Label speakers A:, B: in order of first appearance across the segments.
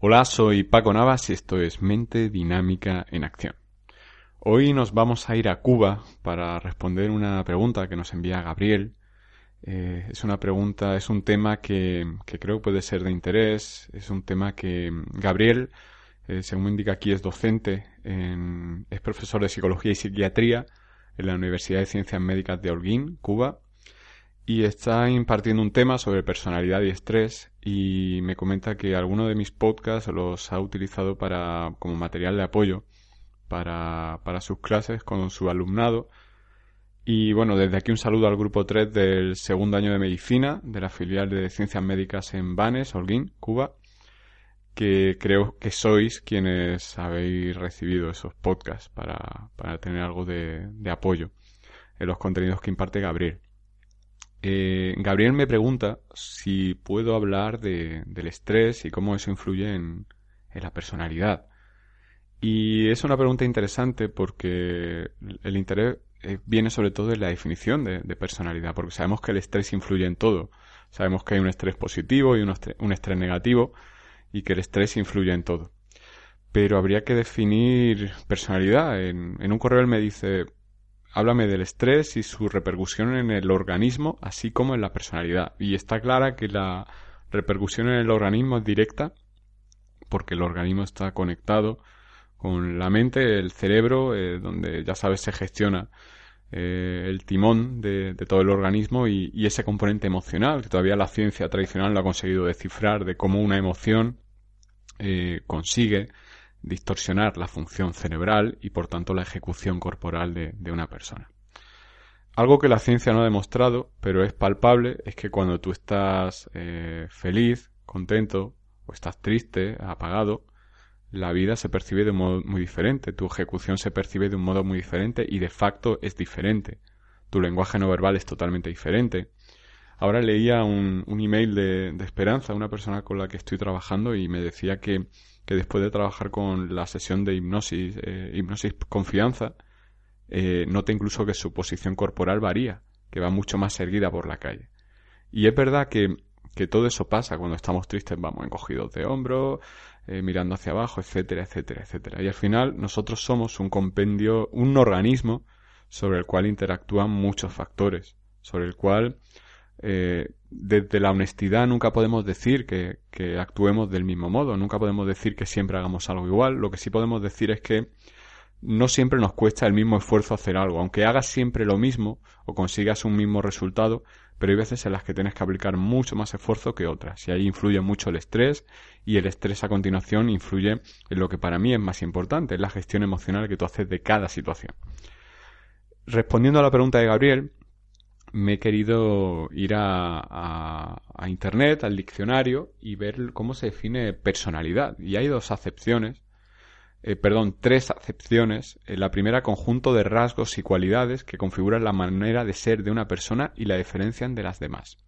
A: Hola, soy Paco Navas y esto es Mente Dinámica en Acción. Hoy nos vamos a ir a Cuba para responder una pregunta que nos envía Gabriel. Eh, es una pregunta, es un tema que, creo puede ser de interés. Es un tema que Gabriel, eh, según indica aquí, es docente, es profesor de Psicología y Psiquiatría en la Universidad de Ciencias Médicas de Holguín, Cuba, y está impartiendo un tema sobre personalidad y estrés y me comenta que alguno de mis podcasts los ha utilizado para como material de apoyo para, para sus clases con su alumnado. Y bueno, desde aquí un saludo al grupo 3 del segundo año de medicina de la filial de ciencias médicas en Banes, Holguín, Cuba, que creo que sois quienes habéis recibido esos podcasts para, para tener algo de, de apoyo en los contenidos que imparte Gabriel. Eh, Gabriel me pregunta si puedo hablar de, del estrés y cómo eso influye en, la personalidad. Y es una pregunta interesante porque el interés eh, viene sobre todo en la definición de, personalidad, porque sabemos que el estrés influye en todo. Sabemos que hay un estrés positivo y un estrés, negativo y que el estrés influye en todo. Pero habría que definir personalidad. En, en un correo él me dice, háblame del estrés y su repercusión en el organismo, así como en la personalidad. Y está clara que la repercusión en el organismo es directa, porque el organismo está conectado con la mente, el cerebro, eh, donde ya sabes se gestiona eh, el timón de, todo el organismo y, ese componente emocional, que todavía la ciencia tradicional no ha conseguido descifrar de cómo una emoción eh, consigue distorsionar la función cerebral y por tanto la ejecución corporal de, una persona. Algo que la ciencia no ha demostrado, pero es palpable, es que cuando tú estás eh, feliz, contento, o estás triste, apagado, la vida se percibe de un modo muy diferente, tu ejecución se percibe de un modo muy diferente y de facto es diferente. Tu lenguaje no verbal es totalmente diferente. Ahora leía un, email de, de Esperanza, una persona con la que estoy trabajando, y me decía que que después de trabajar con la sesión de hipnosis, eh, hipnosis confianza, eh, nota incluso que su posición corporal varía, que va mucho más erguida por la calle. Y es verdad que, que todo eso pasa cuando estamos tristes, vamos encogidos de hombros, eh, mirando hacia abajo, etcétera, etcétera, etcétera. Y al final nosotros somos un compendio, un organismo sobre el cual interactúan muchos factores, sobre el cual eh, desde la honestidad nunca podemos decir que, actuemos del mismo modo, nunca podemos decir que siempre hagamos algo igual, lo que sí podemos decir es que no siempre nos cuesta el mismo esfuerzo hacer algo, aunque hagas siempre lo mismo o consigas un mismo resultado, pero hay veces en las que tienes que aplicar mucho más esfuerzo que otras, y ahí influye mucho el estrés, y el estrés a continuación influye en lo que para mí es más importante, es la gestión emocional que tú haces de cada situación. Respondiendo a la pregunta de Gabriel, me he querido ir a, Internet, al diccionario, y ver cómo se define personalidad. Y hay dos acepciones, eh, perdón, tres acepciones. Eh, la primera, conjunto de rasgos y cualidades que configuran la manera de ser de una persona y la diferencian de las demás.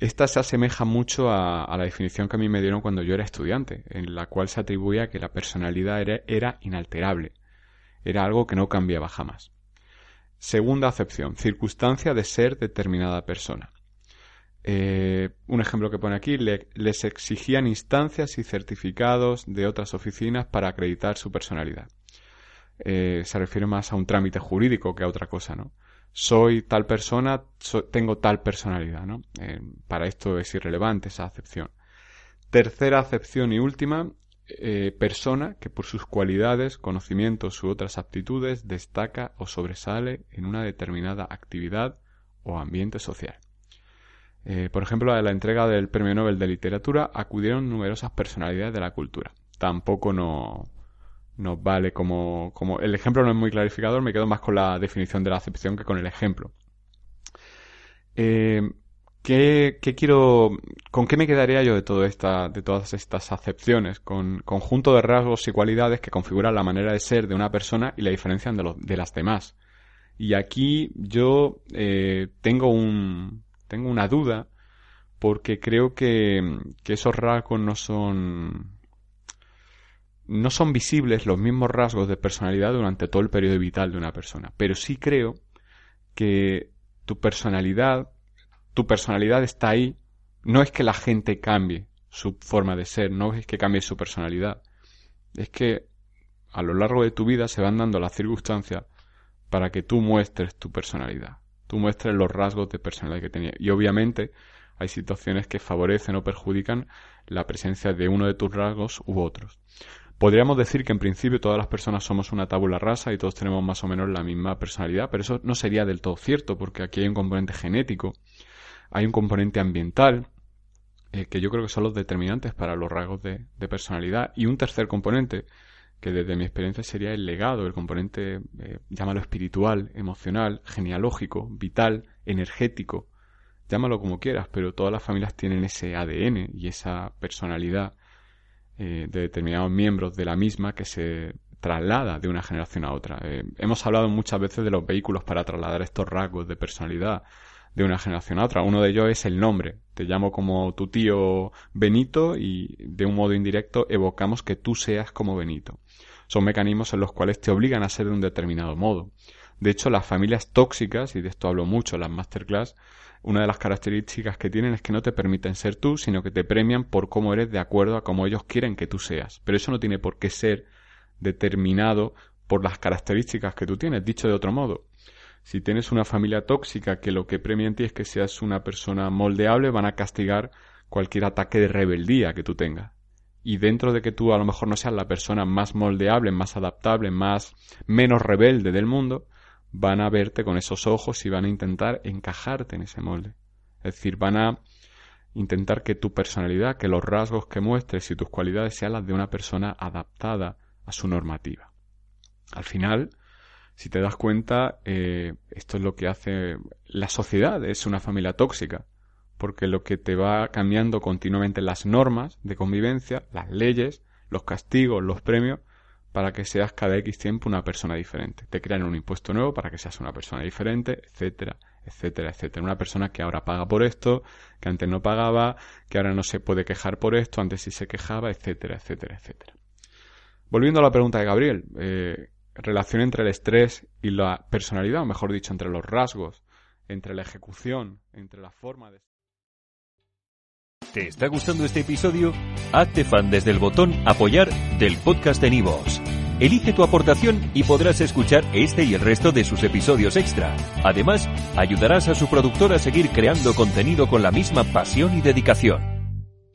A: Esta se asemeja mucho a, la definición que a mí me dieron cuando yo era estudiante, en la cual se atribuía que la personalidad era inalterable, era algo que no cambiaba jamás. Segunda acepción, circunstancia de ser determinada persona. Eh, un ejemplo que pone aquí, les exigían instancias y certificados de otras oficinas para acreditar su personalidad. Eh, se refiere más a un trámite jurídico que a otra cosa, ¿no? Soy tal persona, tengo tal personalidad, ¿no? Eh, para esto es irrelevante esa acepción. Tercera acepción y última, eh, persona que por sus cualidades, conocimientos u otras aptitudes destaca o sobresale en una determinada actividad o ambiente social. Eh, por ejemplo, a la entrega del Premio Nobel de Literatura acudieron numerosas personalidades de la cultura. Tampoco no, nos vale como, como... El ejemplo no es muy clarificador, me quedo más con la definición de la acepción que con el ejemplo. Eh, ¿Qué, quiero, ¿Con qué me quedaría yo de, todo esta, de todas estas acepciones? Con conjunto de rasgos y cualidades que configuran la manera de ser de una persona y la diferencian de, las demás. Y aquí yo eh, tengo, un, tengo una duda porque creo que, que esos rasgos no son no son visibles los mismos rasgos de personalidad durante todo el periodo vital de una persona. Pero sí creo que tu personalidad tu personalidad está ahí, no es que la gente cambie su forma de ser, no es que cambie su personalidad. Es que a lo largo de tu vida se van dando las circunstancias para que tú muestres tu personalidad. Tú muestres los rasgos de personalidad que tenías. Y obviamente hay situaciones que favorecen o perjudican la presencia de uno de tus rasgos u otros. Podríamos decir que en principio todas las personas somos una tabula rasa y todos tenemos más o menos la misma personalidad, pero eso no sería del todo cierto porque aquí hay un componente genético, hay un componente ambiental, eh, que yo creo que son los determinantes para los rasgos de, personalidad, y un tercer componente, que desde mi experiencia sería el legado, el componente, eh, llámalo espiritual, emocional, genealógico, vital, energético, llámalo como quieras, pero todas las familias tienen ese ADN y esa personalidad eh, de determinados miembros de la misma que se traslada de una generación a otra. Hemos hablado muchas veces de los vehículos para trasladar estos rasgos de personalidad de una generación a otra. Uno de ellos es el nombre. Te llamo como tu tío Benito y de un modo indirecto evocamos que tú seas como Benito. Son mecanismos en los cuales te obligan a ser de un determinado modo. De hecho, las familias tóxicas, y de esto hablo mucho en las masterclass, una de las características que tienen es que no te permiten ser tú, sino que te premian por cómo eres de acuerdo a cómo ellos quieren que tú seas. Pero eso no tiene por qué ser determinado por las características que tú tienes. Dicho de otro modo, si tienes una familia tóxica que lo que premia en ti es que seas una persona moldeable, van a castigar cualquier ataque de rebeldía que tú tengas. Y dentro de que tú a lo mejor no seas la persona más moldeable, más adaptable, más menos rebelde del mundo, van a verte con esos ojos y van a intentar encajarte en ese molde. Es decir, van a intentar que tu personalidad, que los rasgos que muestres y tus cualidades sean las de una persona adaptada a su normativa. Al final, si te das cuenta, eh, esto es lo que hace la sociedad, es una familia tóxica, porque lo que te va cambiando continuamente las normas de convivencia, las leyes, los castigos, los premios, para que seas cada X tiempo una persona diferente. Te crean un impuesto nuevo para que seas una persona diferente, etcétera, etcétera, etcétera. Una persona que ahora paga por esto, que antes no pagaba, que ahora no se puede quejar por esto, antes sí se quejaba, etcétera, etcétera, etcétera. Volviendo a la pregunta de Gabriel, eh, relación entre el estrés y la personalidad, o mejor dicho, entre los rasgos, entre la ejecución, entre la forma de...
B: ¿Te está gustando este episodio? Hazte fan desde el botón apoyar del podcast de Nivos. Elige tu aportación y podrás escuchar este y el resto de sus episodios extra. Además, ayudarás a su productor a seguir creando contenido con la misma pasión y dedicación.